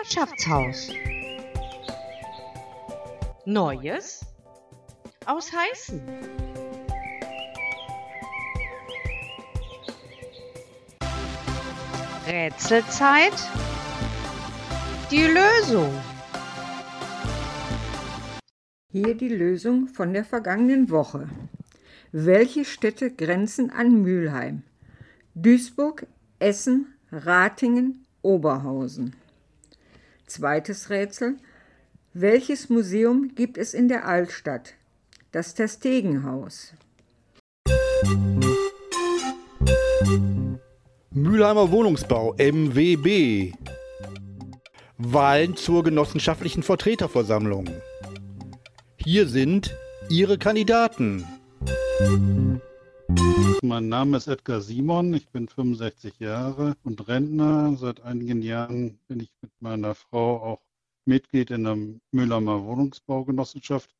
Nachbarschaftshaus. Neues aus Heißen. Rätselzeit. Die Lösung. Hier die Lösung von der vergangenen Woche. Welche Städte grenzen an Mülheim? Duisburg, Essen, Ratingen, Oberhausen. Zweites Rätsel. Welches Museum gibt es in der Altstadt? Das Terstegenhaus. Mülheimer Wohnungsbau MWB. Wahlen zur genossenschaftlichen Vertreterversammlung. Hier sind Ihre Kandidaten. Mein Name ist Edgar Simon, ich bin 65 Jahre und Rentner. Seit einigen Jahren bin ich mit meiner Frau auch Mitglied in der Mühlheimer Wohnungsbaugenossenschaft.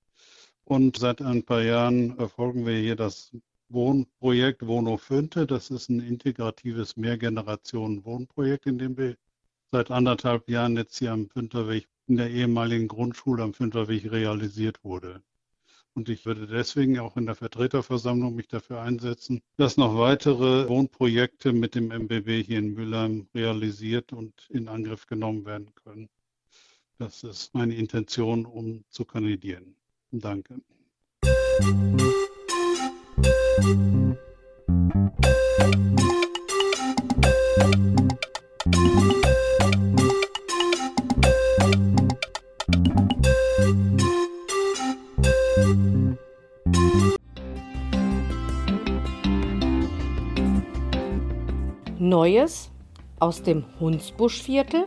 Und seit ein paar Jahren verfolgen wir hier das Wohnprojekt Wohno Fünte. Das ist ein integratives Mehrgenerationen-Wohnprojekt, in dem wir seit anderthalb Jahren jetzt hier am Fünterweg in der ehemaligen Grundschule am Fünterweg realisiert wurde. Und ich würde deswegen auch in der Vertreterversammlung mich dafür einsetzen, dass noch weitere Wohnprojekte mit dem MBW hier in Mülheim realisiert und in Angriff genommen werden können. Das ist meine Intention, um zu kandidieren. Danke. Neues aus dem Hunsbuschviertel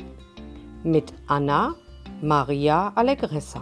mit Anna Maria Allegressa.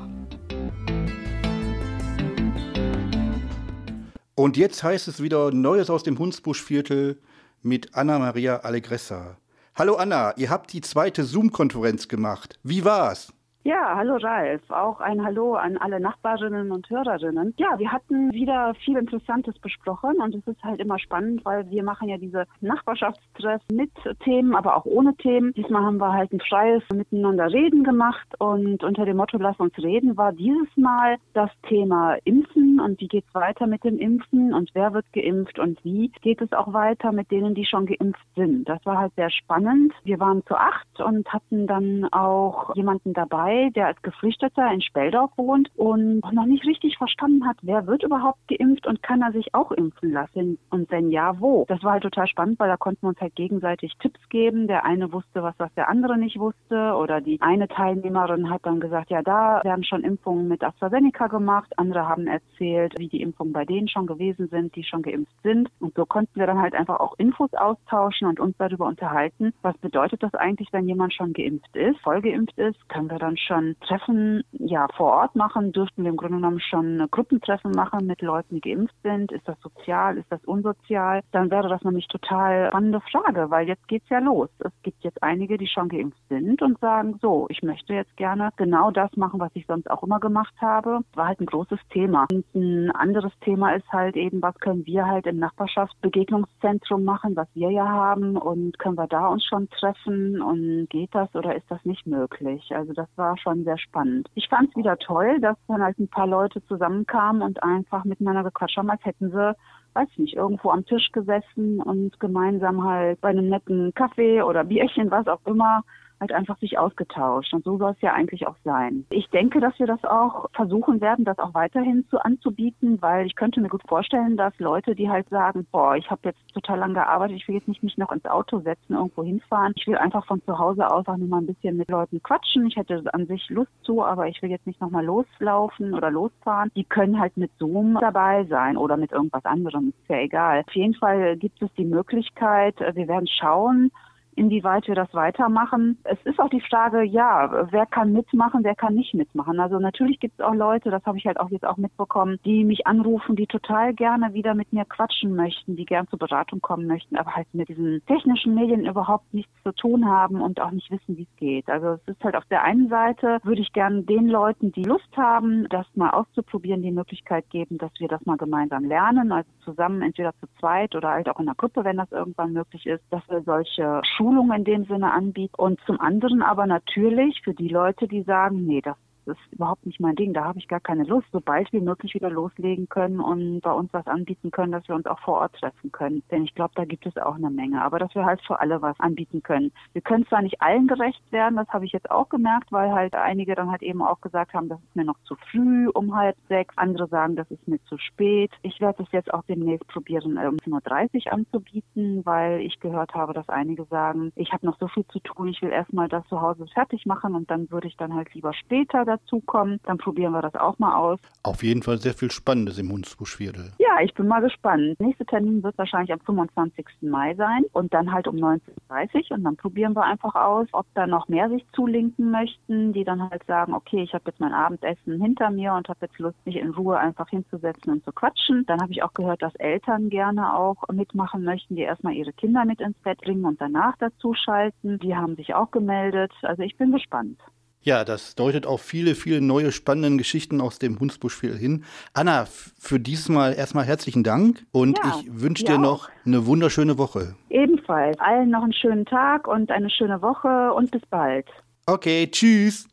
Und jetzt heißt es wieder Neues aus dem Hunsbuschviertel mit Anna Maria Allegressa. Hallo Anna, ihr habt die zweite Zoom-Konferenz gemacht. Wie war's? Ja, hallo Ralf. Auch ein Hallo an alle Nachbarinnen und Hörerinnen. Ja, wir hatten wieder viel Interessantes besprochen und es ist halt immer spannend, weil wir machen ja diese Nachbarschaftstreff mit Themen, aber auch ohne Themen. Diesmal haben wir halt ein freies Miteinander reden gemacht und unter dem Motto Lass uns reden war dieses Mal das Thema Impfen und wie geht's weiter mit dem Impfen und wer wird geimpft und wie geht es auch weiter mit denen, die schon geimpft sind. Das war halt sehr spannend. Wir waren zu acht und hatten dann auch jemanden dabei, dabei, der als Geflüchteter in Speldorf wohnt und noch nicht richtig verstanden hat, wer wird überhaupt geimpft und kann er sich auch impfen lassen und wenn ja, wo. Das war halt total spannend, weil da konnten wir uns halt gegenseitig Tipps geben. Der eine wusste was, was der andere nicht wusste oder die eine Teilnehmerin hat dann gesagt, ja, da werden schon Impfungen mit AstraZeneca gemacht. Andere haben erzählt, wie die Impfungen bei denen schon gewesen sind, die schon geimpft sind. Und so konnten wir dann halt einfach auch Infos austauschen und uns darüber unterhalten, was bedeutet das eigentlich, wenn jemand schon geimpft ist, voll geimpft ist, können wir dann schon Treffen ja vor Ort machen, dürften wir im Grunde genommen schon Gruppentreffen machen mit Leuten, die geimpft sind. Ist das sozial, ist das unsozial? Dann wäre das nämlich total spannende Frage, weil jetzt geht's ja los. Es gibt jetzt einige, die schon geimpft sind und sagen, so, ich möchte jetzt gerne genau das machen, was ich sonst auch immer gemacht habe. War halt ein großes Thema. Und ein anderes Thema ist halt eben, was können wir halt im Nachbarschaftsbegegnungszentrum machen, was wir ja haben und können wir da uns schon treffen und geht das oder ist das nicht möglich? Also das war war schon sehr spannend. Ich fand es wieder toll, dass dann halt ein paar Leute zusammenkamen und einfach miteinander gequatscht haben, als hätten sie weiß ich nicht, irgendwo am Tisch gesessen und gemeinsam halt bei einem netten Kaffee oder Bierchen, was auch immer, halt einfach sich ausgetauscht. Und so soll es ja eigentlich auch sein. Ich denke, dass wir das auch versuchen werden, das auch weiterhin zu anzubieten, weil ich könnte mir gut vorstellen, dass Leute, die halt sagen, boah, ich habe jetzt total lange gearbeitet, ich will jetzt nicht mich noch ins Auto setzen, irgendwo hinfahren. Ich will einfach von zu Hause aus auch nur mal ein bisschen mit Leuten quatschen. Ich hätte an sich Lust zu, aber ich will jetzt nicht nochmal loslaufen oder losfahren. Die können halt mit Zoom dabei sein oder mit irgendwas anderem. Ist ja egal. Auf jeden Fall gibt es die Möglichkeit, wir werden schauen, inwieweit wir das weitermachen. Es ist auch die Frage, ja, wer kann mitmachen, wer kann nicht mitmachen. Also natürlich gibt es auch Leute, das habe ich halt auch jetzt auch mitbekommen, die mich anrufen, die total gerne wieder mit mir quatschen möchten, die gern zur Beratung kommen möchten, aber halt mit diesen technischen Medien überhaupt nichts zu tun haben und auch nicht wissen, wie es geht. Also es ist halt auf der einen Seite, würde ich gerne den Leuten, die Lust haben, das mal auszuprobieren, die Möglichkeit geben, dass wir das mal gemeinsam lernen, also zusammen, entweder zu zweit oder halt auch in der Gruppe, wenn das irgendwann möglich ist, dass wir solche Schulen Schulungen in dem Sinne anbieten. Und zum anderen aber natürlich für die Leute, die sagen, nee, das das ist überhaupt nicht mein Ding, da habe ich gar keine Lust, sobald wir möglich wieder loslegen können und bei uns was anbieten können, dass wir uns auch vor Ort treffen können. Denn ich glaube, da gibt es auch eine Menge, aber dass wir halt für alle was anbieten können. Wir können zwar nicht allen gerecht werden, das habe ich jetzt auch gemerkt, weil halt einige dann halt eben auch gesagt haben, das ist mir noch zu früh um halb sechs, andere sagen, das ist mir zu spät. Ich werde es jetzt auch demnächst probieren, um 10.30 Uhr anzubieten, weil ich gehört habe, dass einige sagen, ich habe noch so viel zu tun, ich will erstmal das zu Hause fertig machen und dann würde ich dann halt lieber später dazukommen. Dann probieren wir das auch mal aus. Auf jeden Fall sehr viel Spannendes im Hunsbuschviertel. Ja, ich bin mal gespannt. Nächster Termin wird wahrscheinlich am 25. Mai sein und dann halt um 19.30 Uhr und dann probieren wir einfach aus, ob da noch mehr sich zulinken möchten, die dann halt sagen, okay, ich habe jetzt mein Abendessen hinter mir und habe jetzt Lust, mich in Ruhe einfach hinzusetzen und zu quatschen. Dann habe ich auch gehört, dass Eltern gerne auch mitmachen möchten, die erstmal ihre Kinder mit ins Bett bringen und danach dazu schalten. Die haben sich auch gemeldet. Also ich bin gespannt. Ja, das deutet auf viele, viele neue spannende Geschichten aus dem Hunsbuschviertel hin. Anna, für diesmal erstmal herzlichen Dank und ja, ich wünsche dir noch eine wunderschöne Woche. Ebenfalls. Allen noch einen schönen Tag und eine schöne Woche und bis bald. Okay, tschüss.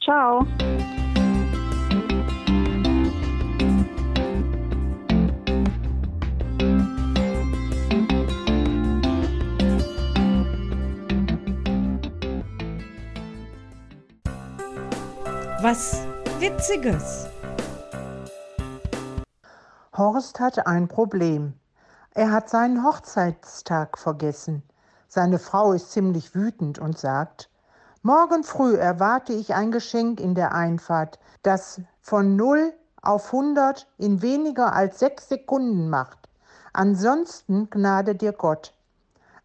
Ciao. Was Witziges. Horst hatte ein Problem. Er hat seinen Hochzeitstag vergessen. Seine Frau ist ziemlich wütend und sagt, Morgen früh erwarte ich ein Geschenk in der Einfahrt, das von 0 auf 100 in weniger als sechs Sekunden macht. Ansonsten gnade dir Gott.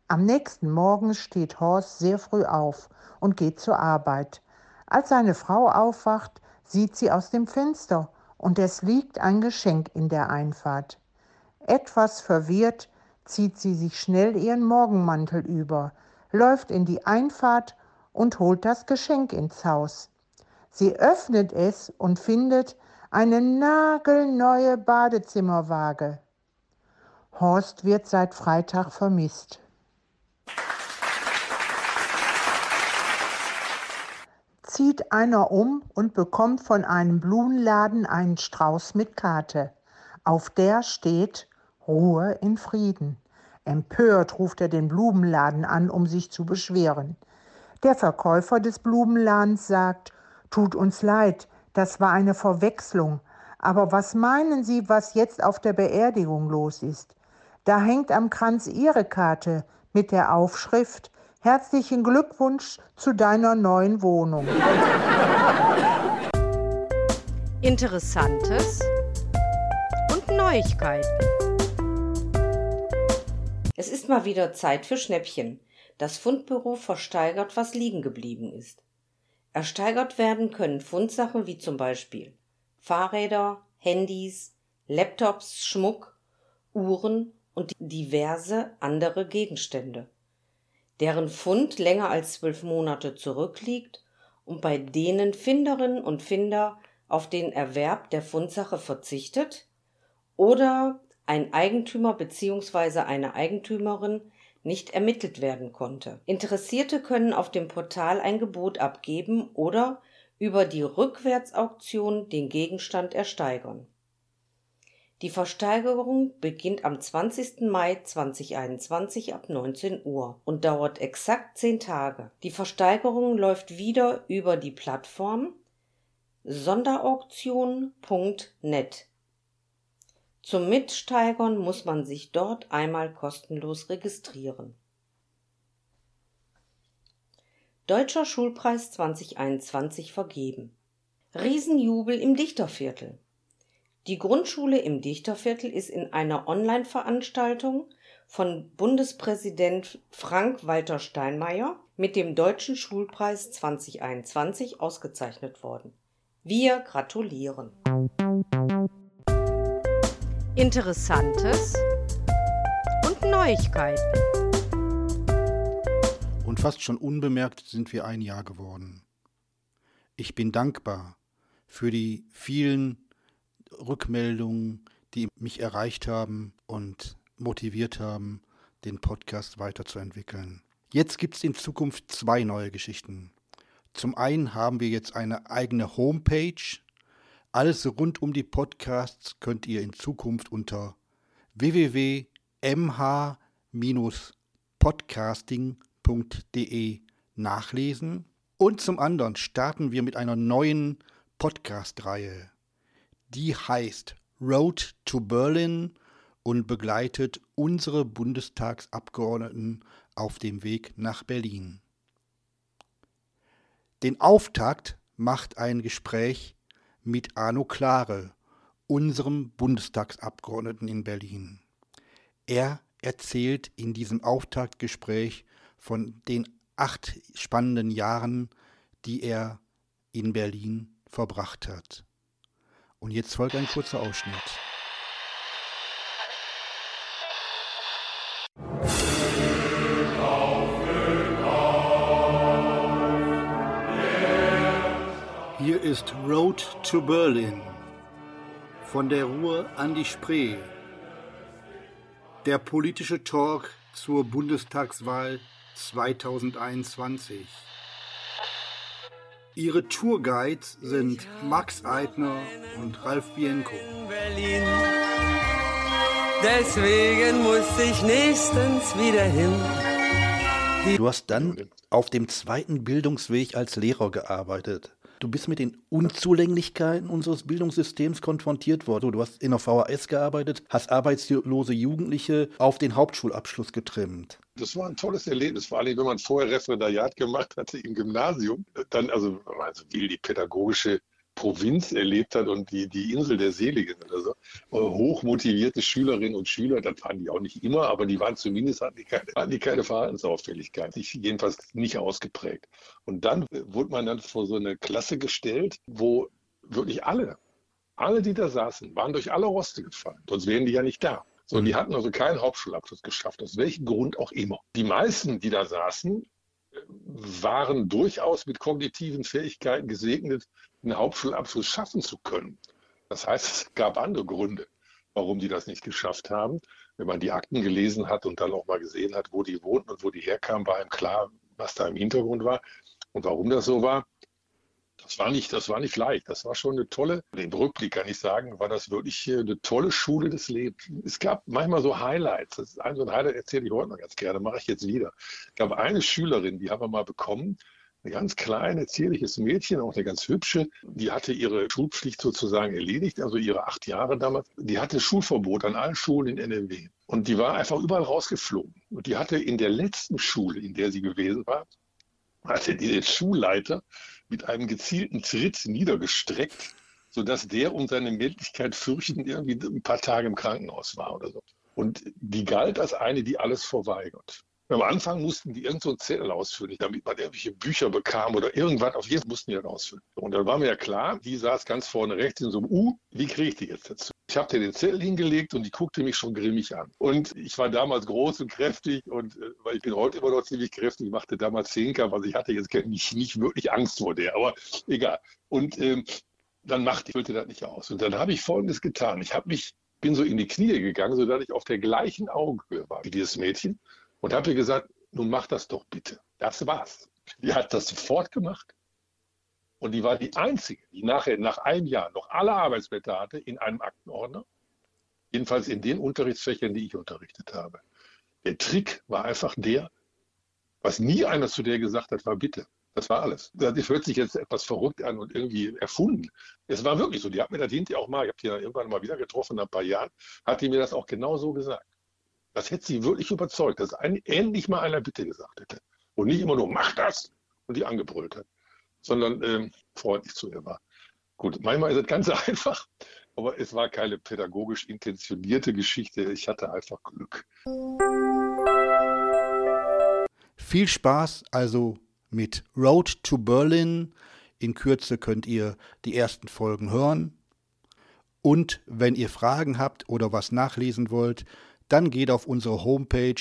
Am nächsten Morgen steht Horst sehr früh auf und geht zur Arbeit. Als seine Frau aufwacht, sieht sie aus dem Fenster und es liegt ein Geschenk in der Einfahrt. Etwas verwirrt zieht sie sich schnell ihren Morgenmantel über, läuft in die Einfahrt und holt das Geschenk ins Haus. Sie öffnet es und findet eine nagelneue Badezimmerwaage. Horst wird seit Freitag vermisst. Zieht einer um und bekommt von einem Blumenladen einen Strauß mit Karte. Auf der steht Ruhe in Frieden. Empört ruft er den Blumenladen an, um sich zu beschweren. Der Verkäufer des Blumenladens sagt, tut uns leid, das war eine Verwechslung. Aber was meinen Sie, was jetzt auf der Beerdigung los ist? Da hängt am Kranz Ihre Karte mit der Aufschrift Herzlichen Glückwunsch zu deiner neuen Wohnung. Interessantes und Neuigkeiten. Es ist mal wieder Zeit für Schnäppchen. Das Fundbüro versteigert, was liegen geblieben ist. Ersteigert werden können Fundsachen wie zum Beispiel Fahrräder, Handys, Laptops, Schmuck, Uhren und diverse andere Gegenstände deren Fund länger als zwölf Monate zurückliegt und bei denen Finderinnen und Finder auf den Erwerb der Fundsache verzichtet oder ein Eigentümer bzw. eine Eigentümerin nicht ermittelt werden konnte. Interessierte können auf dem Portal ein Gebot abgeben oder über die Rückwärtsauktion den Gegenstand ersteigern die Versteigerung beginnt am 20. Mai 2021 ab 19 Uhr und dauert exakt zehn Tage. Die Versteigerung läuft wieder über die Plattform sonderauktion.net. Zum Mitsteigern muss man sich dort einmal kostenlos registrieren. Deutscher Schulpreis 2021 vergeben. Riesenjubel im Dichterviertel. Die Grundschule im Dichterviertel ist in einer Online-Veranstaltung von Bundespräsident Frank-Walter Steinmeier mit dem Deutschen Schulpreis 2021 ausgezeichnet worden. Wir gratulieren. Interessantes und Neuigkeiten. Und fast schon unbemerkt sind wir ein Jahr geworden. Ich bin dankbar für die vielen Rückmeldungen, die mich erreicht haben und motiviert haben, den Podcast weiterzuentwickeln. Jetzt gibt es in Zukunft zwei neue Geschichten. Zum einen haben wir jetzt eine eigene Homepage. Alles rund um die Podcasts könnt ihr in Zukunft unter www.mh-podcasting.de nachlesen. Und zum anderen starten wir mit einer neuen Podcast-Reihe. Die heißt Road to Berlin und begleitet unsere Bundestagsabgeordneten auf dem Weg nach Berlin. Den Auftakt macht ein Gespräch mit Arno Klare, unserem Bundestagsabgeordneten in Berlin. Er erzählt in diesem Auftaktgespräch von den acht spannenden Jahren, die er in Berlin verbracht hat. Und jetzt folgt ein kurzer Ausschnitt. Hier ist Road to Berlin. Von der Ruhr an die Spree. Der politische Talk zur Bundestagswahl 2021. Ihre Tourguides sind Max Eitner und Ralf Bienko. Deswegen muss ich nächstens wieder hin. Du hast dann auf dem zweiten Bildungsweg als Lehrer gearbeitet. Du bist mit den Unzulänglichkeiten unseres Bildungssystems konfrontiert worden. Du hast in der VHS gearbeitet, hast arbeitslose Jugendliche auf den Hauptschulabschluss getrimmt. Das war ein tolles Erlebnis, vor allem wenn man vorher Referendariat gemacht hatte im Gymnasium. Dann, also, also wie die pädagogische Provinz erlebt hat und die, die Insel der Seligen oder so. Hochmotivierte Schülerinnen und Schüler, das waren die auch nicht immer, aber die waren zumindest, hatten die keine, hatten die keine Verhaltensauffälligkeit, jedenfalls nicht ausgeprägt. Und dann wurde man dann vor so eine Klasse gestellt, wo wirklich alle, alle, die da saßen, waren durch alle Roste gefallen. Sonst wären die ja nicht da. So, die hatten also keinen Hauptschulabschluss geschafft, aus welchem Grund auch immer. Die meisten, die da saßen, waren durchaus mit kognitiven Fähigkeiten gesegnet, einen Hauptschulabschluss schaffen zu können. Das heißt, es gab andere Gründe, warum die das nicht geschafft haben. Wenn man die Akten gelesen hat und dann auch mal gesehen hat, wo die wohnten und wo die herkamen, war ihm klar, was da im Hintergrund war und warum das so war. Das war nicht, das war nicht leicht. Das war schon eine tolle, im Rückblick kann ich sagen, war das wirklich eine tolle Schule des Lebens. Es gab manchmal so Highlights. Das ist ein so ein Highlight erzähle ich heute noch ganz gerne, mache ich jetzt wieder. Es gab eine Schülerin, die haben wir mal bekommen, ein ganz kleine, zierliches Mädchen, auch eine ganz hübsche, die hatte ihre Schulpflicht sozusagen erledigt, also ihre acht Jahre damals. Die hatte Schulverbot an allen Schulen in NRW. Und die war einfach überall rausgeflogen. Und die hatte in der letzten Schule, in der sie gewesen war, hatte die Schulleiter mit einem gezielten Tritt niedergestreckt, sodass der um seine Männlichkeit fürchtend irgendwie ein paar Tage im Krankenhaus war oder so. Und die galt als eine, die alles verweigert. Am Anfang mussten die irgendeinen so Zettel ausfüllen, damit man irgendwelche Bücher bekam oder irgendwas. Auf jeden Fall mussten die das ausfüllen. Und dann war mir ja klar, die saß ganz vorne rechts in so einem U. Wie kriege ich die jetzt dazu? Ich habe dir den Zettel hingelegt und die guckte mich schon grimmig an. Und ich war damals groß und kräftig und äh, weil ich bin heute immer noch ziemlich kräftig, machte damals Zehnkampf. Also ich hatte jetzt nicht, nicht wirklich Angst vor der, aber egal. Und ähm, dann machte ich, füllte das nicht aus. Und dann habe ich Folgendes getan. Ich habe mich, bin so in die Knie gegangen, sodass ich auf der gleichen Augenhöhe war wie dieses Mädchen und habe ihr gesagt, nun mach das doch bitte. Das war's. Die hat das sofort gemacht. Und die war die Einzige, die nachher nach einem Jahr noch alle Arbeitsblätter hatte in einem Aktenordner. Jedenfalls in den Unterrichtsfächern, die ich unterrichtet habe. Der Trick war einfach der, was nie einer zu der gesagt hat, war bitte. Das war alles. Das hört sich jetzt etwas verrückt an und irgendwie erfunden. Es war wirklich so. Die hat mir das hinterher auch mal, ich habe die ja irgendwann mal wieder getroffen, nach ein paar Jahren, hat die mir das auch genau so gesagt. Das hätte sie wirklich überzeugt, dass ein, endlich mal einer Bitte gesagt hätte. Und nicht immer nur, mach das und die angebrüllt hat, sondern ähm, freundlich zu ihr war. Gut, manchmal ist es ganz einfach, aber es war keine pädagogisch intentionierte Geschichte. Ich hatte einfach Glück. Viel Spaß also mit Road to Berlin. In Kürze könnt ihr die ersten Folgen hören. Und wenn ihr Fragen habt oder was nachlesen wollt, dann geht auf unsere Homepage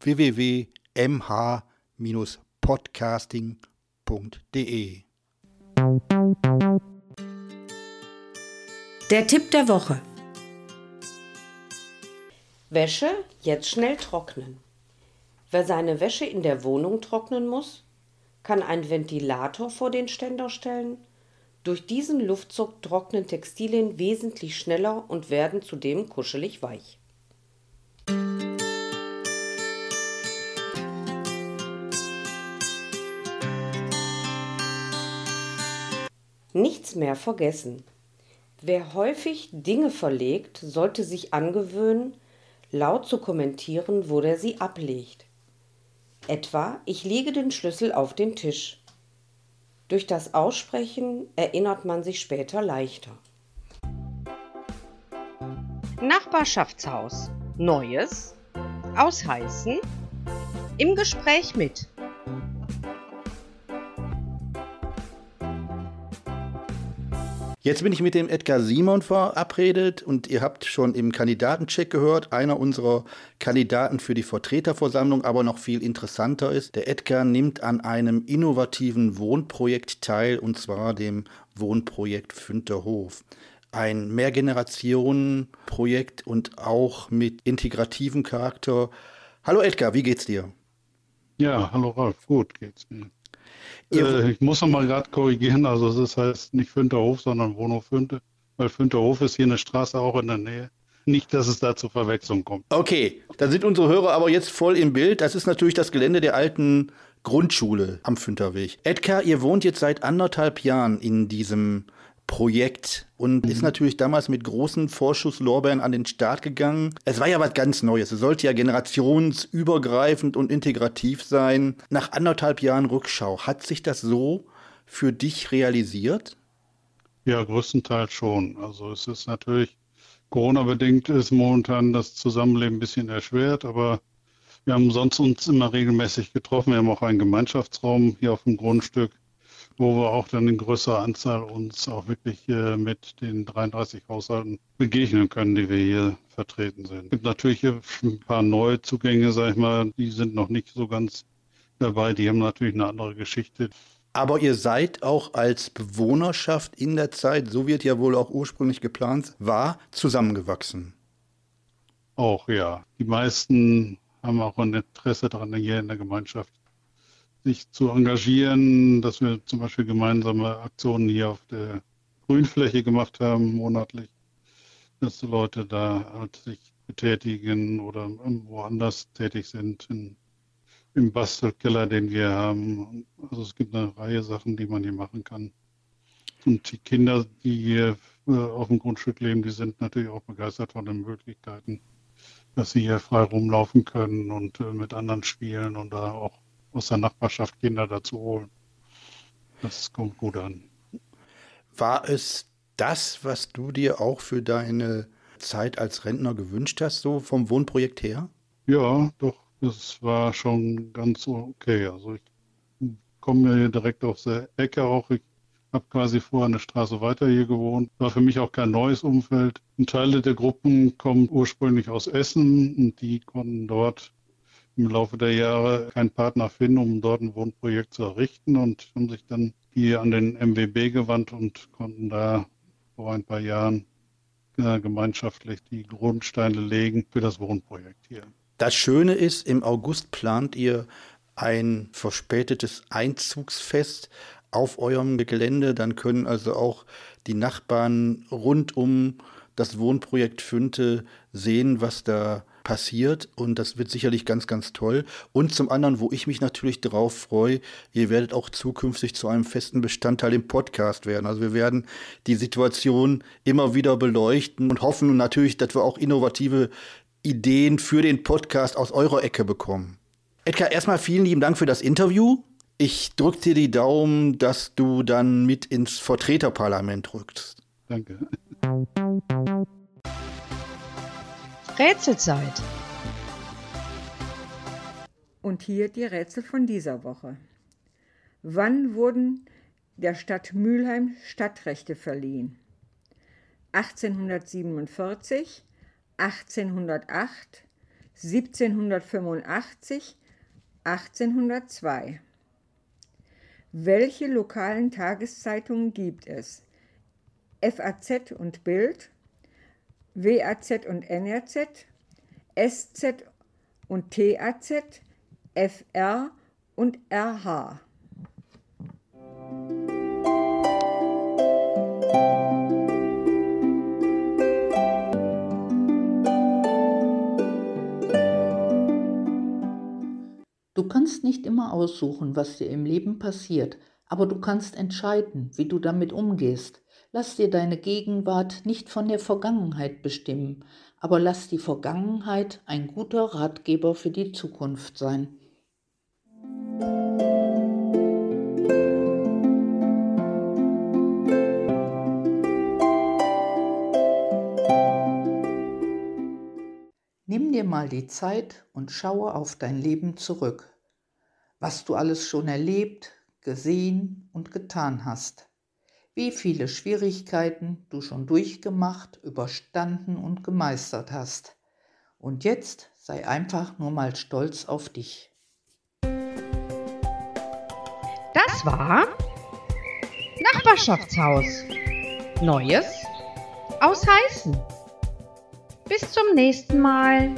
www.mh-podcasting.de. Der Tipp der Woche. Wäsche jetzt schnell trocknen. Wer seine Wäsche in der Wohnung trocknen muss, kann einen Ventilator vor den Ständer stellen. Durch diesen Luftzug trocknen Textilien wesentlich schneller und werden zudem kuschelig weich. Nichts mehr vergessen. Wer häufig Dinge verlegt, sollte sich angewöhnen, laut zu kommentieren, wo der sie ablegt. Etwa, ich lege den Schlüssel auf den Tisch. Durch das Aussprechen erinnert man sich später leichter. Nachbarschaftshaus. Neues. Ausheißen. Im Gespräch mit. Jetzt bin ich mit dem Edgar Simon verabredet und ihr habt schon im Kandidatencheck gehört, einer unserer Kandidaten für die Vertreterversammlung, aber noch viel interessanter ist, der Edgar nimmt an einem innovativen Wohnprojekt teil und zwar dem Wohnprojekt Fünterhof. Ein Mehrgenerationenprojekt und auch mit integrativem Charakter. Hallo Edgar, wie geht's dir? Ja, hallo Ralf, gut geht's mir. Äh, ich muss noch mal gerade korrigieren, also es heißt nicht Fünterhof, sondern Wohnhof Fünte, weil Fünterhof ist hier eine Straße auch in der Nähe. Nicht, dass es da zur Verwechslung kommt. Okay, dann sind unsere Hörer aber jetzt voll im Bild. Das ist natürlich das Gelände der alten Grundschule am Fünterweg. Edgar, ihr wohnt jetzt seit anderthalb Jahren in diesem Projekt und ist mhm. natürlich damals mit großen Vorschusslorbeeren an den Start gegangen. Es war ja was ganz Neues. Es sollte ja generationsübergreifend und integrativ sein. Nach anderthalb Jahren Rückschau, hat sich das so für dich realisiert? Ja, größtenteils schon. Also es ist natürlich Corona-bedingt ist momentan das Zusammenleben ein bisschen erschwert, aber wir haben sonst uns immer regelmäßig getroffen. Wir haben auch einen Gemeinschaftsraum hier auf dem Grundstück wo wir auch dann in größerer Anzahl uns auch wirklich äh, mit den 33 Haushalten begegnen können, die wir hier vertreten sind. Es gibt natürlich ein paar neue Zugänge, sag ich mal, die sind noch nicht so ganz dabei, die haben natürlich eine andere Geschichte. Aber ihr seid auch als Bewohnerschaft in der Zeit, so wird ja wohl auch ursprünglich geplant, war zusammengewachsen. Auch ja. Die meisten haben auch ein Interesse daran, hier in der Gemeinschaft sich zu engagieren, dass wir zum Beispiel gemeinsame Aktionen hier auf der Grünfläche gemacht haben, monatlich, dass die Leute da halt sich betätigen oder woanders tätig sind, in, im Bastelkeller, den wir haben. Also es gibt eine Reihe Sachen, die man hier machen kann. Und die Kinder, die hier äh, auf dem Grundstück leben, die sind natürlich auch begeistert von den Möglichkeiten, dass sie hier frei rumlaufen können und äh, mit anderen spielen und da auch aus der Nachbarschaft Kinder dazu holen. Das kommt gut an. War es das, was du dir auch für deine Zeit als Rentner gewünscht hast, so vom Wohnprojekt her? Ja, doch, das war schon ganz okay. Also ich komme hier direkt aus der Ecke auch. Ich habe quasi vorher eine Straße weiter hier gewohnt. War für mich auch kein neues Umfeld. Und Teile der Gruppen kommen ursprünglich aus Essen und die konnten dort im Laufe der Jahre keinen Partner finden, um dort ein Wohnprojekt zu errichten und haben sich dann hier an den MWB gewandt und konnten da vor ein paar Jahren äh, gemeinschaftlich die Grundsteine legen für das Wohnprojekt hier. Das Schöne ist, im August plant ihr ein verspätetes Einzugsfest auf eurem Gelände. Dann können also auch die Nachbarn rund um das Wohnprojekt Fünte sehen, was da passiert und das wird sicherlich ganz, ganz toll. Und zum anderen, wo ich mich natürlich darauf freue, ihr werdet auch zukünftig zu einem festen Bestandteil im Podcast werden. Also wir werden die Situation immer wieder beleuchten und hoffen natürlich, dass wir auch innovative Ideen für den Podcast aus eurer Ecke bekommen. Edgar, erstmal vielen lieben Dank für das Interview. Ich drücke dir die Daumen, dass du dann mit ins Vertreterparlament rückst. Danke. Rätselzeit. Und hier die Rätsel von dieser Woche. Wann wurden der Stadt Mülheim Stadtrechte verliehen? 1847, 1808, 1785, 1802. Welche lokalen Tageszeitungen gibt es? FAZ und Bild, WAZ und NRZ, SZ und TAZ, FR und RH. Du kannst nicht immer aussuchen, was dir im Leben passiert, aber du kannst entscheiden, wie du damit umgehst. Lass dir deine Gegenwart nicht von der Vergangenheit bestimmen, aber lass die Vergangenheit ein guter Ratgeber für die Zukunft sein. Nimm dir mal die Zeit und schaue auf dein Leben zurück, was du alles schon erlebt, gesehen und getan hast wie viele Schwierigkeiten du schon durchgemacht, überstanden und gemeistert hast. Und jetzt sei einfach nur mal stolz auf dich. Das war Nachbarschaftshaus. Neues aus Heißen. Bis zum nächsten Mal.